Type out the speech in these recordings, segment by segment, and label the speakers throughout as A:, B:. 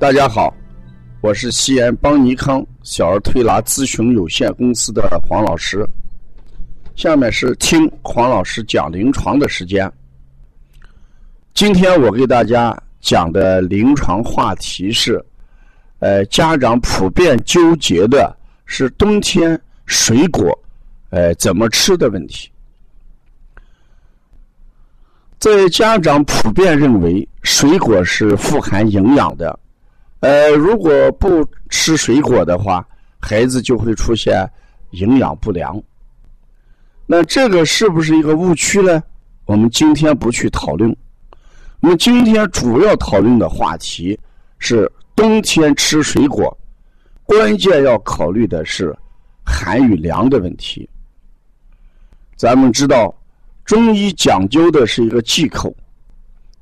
A: 大家好，我是西安邦尼康小儿推拿咨询有限公司的黄老师。下面是听黄老师讲临床的时间。今天我给大家讲的临床话题是，呃，家长普遍纠结的是冬天水果，呃，怎么吃的问题。在家长普遍认为水果是富含营养的，呃，如果不吃水果的话，孩子就会出现营养不良。那这个是不是一个误区呢？我们今天不去讨论。我们今天主要讨论的话题是冬天吃水果，关键要考虑的是寒与凉的问题。咱们知道。中医讲究的是一个忌口，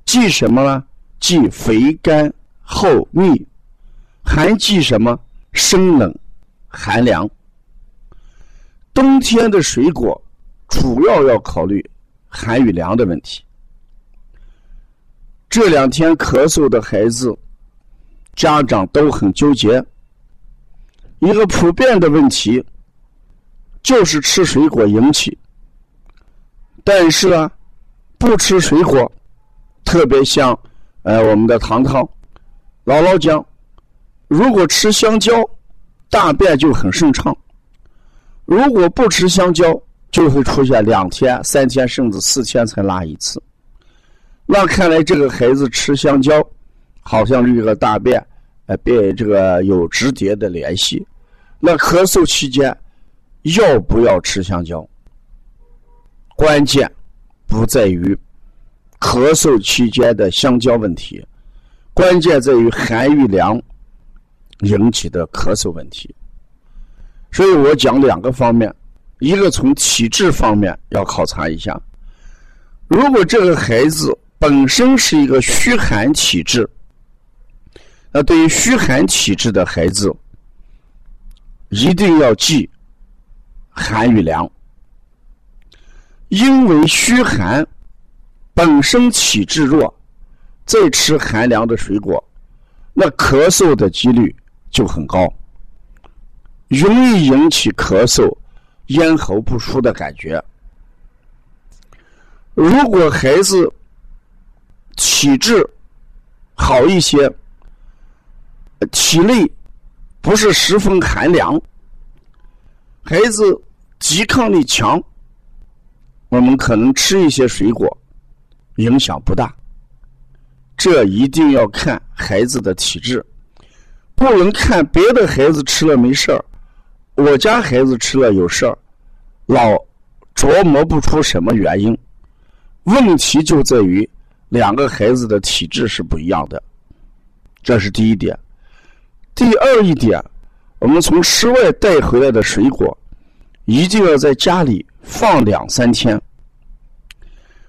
A: 忌什么呢？忌肥甘厚腻，寒忌什么？生冷寒凉。冬天的水果主要要考虑寒与凉的问题。这两天咳嗽的孩子，家长都很纠结。一个普遍的问题就是吃水果引起。但是啊，不吃水果，特别像，呃，我们的糖糖姥姥讲，如果吃香蕉，大便就很顺畅；如果不吃香蕉，就会出现两天、三天甚至四天才拉一次。那看来这个孩子吃香蕉，好像这个大便，呃，便这个有直接的联系。那咳嗽期间，要不要吃香蕉？关键不在于咳嗽期间的香蕉问题，关键在于寒与凉引起的咳嗽问题。所以我讲两个方面，一个从体质方面要考察一下。如果这个孩子本身是一个虚寒体质，那对于虚寒体质的孩子，一定要忌寒与凉。因为虚寒，本身体质弱，再吃寒凉的水果，那咳嗽的几率就很高，容易引起咳嗽、咽喉不舒的感觉。如果孩子体质好一些，体内不是十分寒凉，孩子抵抗力强。我们可能吃一些水果，影响不大。这一定要看孩子的体质，不能看别的孩子吃了没事儿，我家孩子吃了有事儿，老琢磨不出什么原因。问题就在于两个孩子的体质是不一样的，这是第一点。第二一点，我们从室外带回来的水果，一定要在家里。放两三天，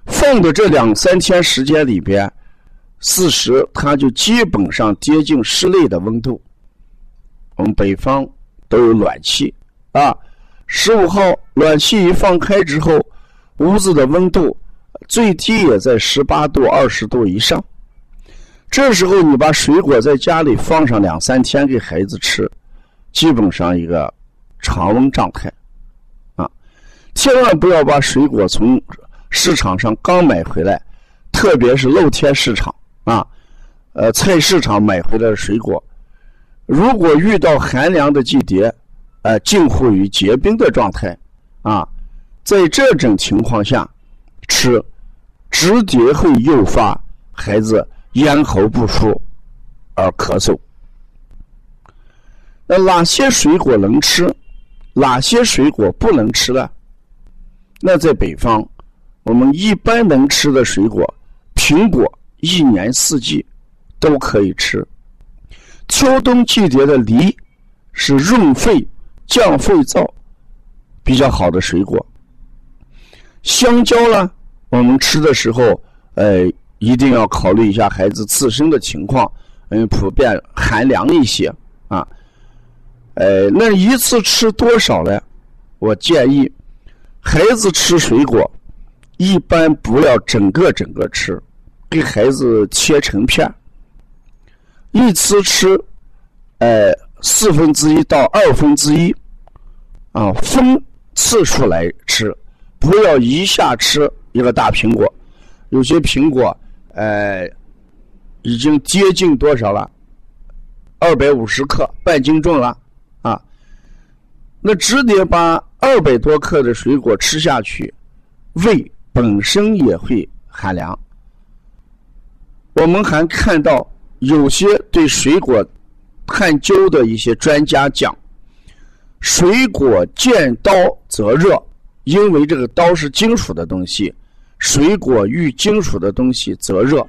A: 放的这两三天时间里边，四十它就基本上接近室内的温度。我们北方都有暖气啊，十五号暖气一放开之后，屋子的温度最低也在十八度、二十度以上。这时候你把水果在家里放上两三天给孩子吃，基本上一个常温状态啊。千万不要把水果从市场上刚买回来，特别是露天市场啊，呃，菜市场买回来的水果，如果遇到寒凉的季节，呃，近乎于结冰的状态啊，在这种情况下吃，直接会诱发孩子咽喉不舒而咳嗽。那哪些水果能吃？哪些水果不能吃呢？那在北方，我们一般能吃的水果，苹果一年四季都可以吃。秋冬季节的梨是润肺、降肺燥比较好的水果。香蕉呢，我们吃的时候，呃，一定要考虑一下孩子自身的情况，嗯，普遍寒凉一些啊。呃，那一次吃多少呢？我建议。孩子吃水果，一般不要整个整个吃，给孩子切成片。一次吃，呃，四分之一到二分之一，啊，分次数来吃，不要一下吃一个大苹果。有些苹果，呃，已经接近多少了？二百五十克，半斤重了，啊，那直接把二百多克的水果吃下去，胃本身也会寒凉。我们还看到有些对水果探究的一些专家讲，水果见刀则热，因为这个刀是金属的东西，水果遇金属的东西则热。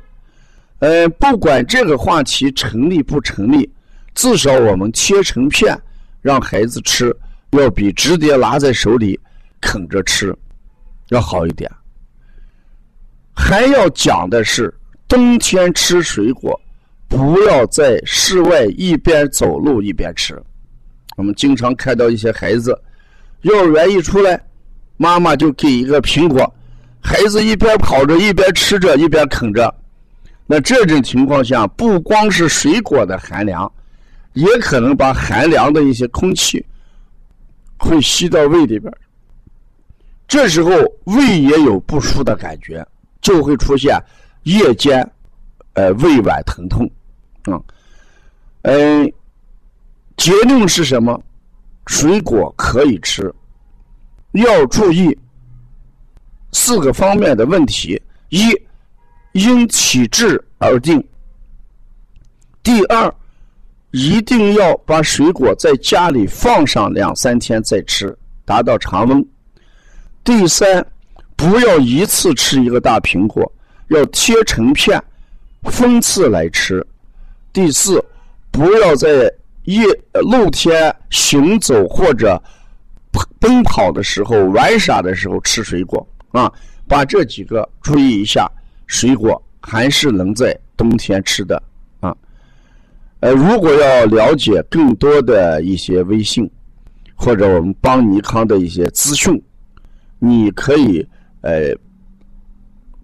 A: 呃，不管这个话题成立不成立。至少我们切成片让孩子吃，要比直接拿在手里啃着吃要好一点。还要讲的是，冬天吃水果，不要在室外一边走路一边吃。我们经常看到一些孩子，幼儿园一出来，妈妈就给一个苹果，孩子一边跑着一边吃着一边啃着。那这种情况下，不光是水果的寒凉。也可能把寒凉的一些空气会吸到胃里边，这时候胃也有不舒的感觉，就会出现夜间呃胃脘疼痛啊。嗯，结论是什么？水果可以吃，要注意四个方面的问题：一，因体质而定；第二。一定要把水果在家里放上两三天再吃，达到常温。第三，不要一次吃一个大苹果，要切成片，分次来吃。第四，不要在夜露天行走或者奔跑的时候、玩耍的时候吃水果啊。把这几个注意一下，水果还是能在冬天吃的啊。呃，如果要了解更多的一些微信，或者我们邦尼康的一些资讯，你可以呃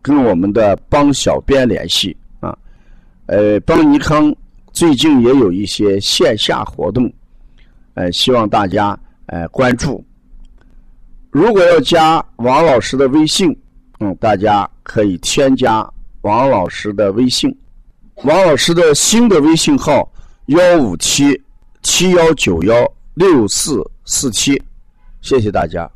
A: 跟我们的帮小编联系啊。呃，邦尼康最近也有一些线下活动，呃，希望大家呃关注。如果要加王老师的微信，嗯，大家可以添加王老师的微信。王老师的新的微信号幺五七七幺九幺六四四七，谢谢大家。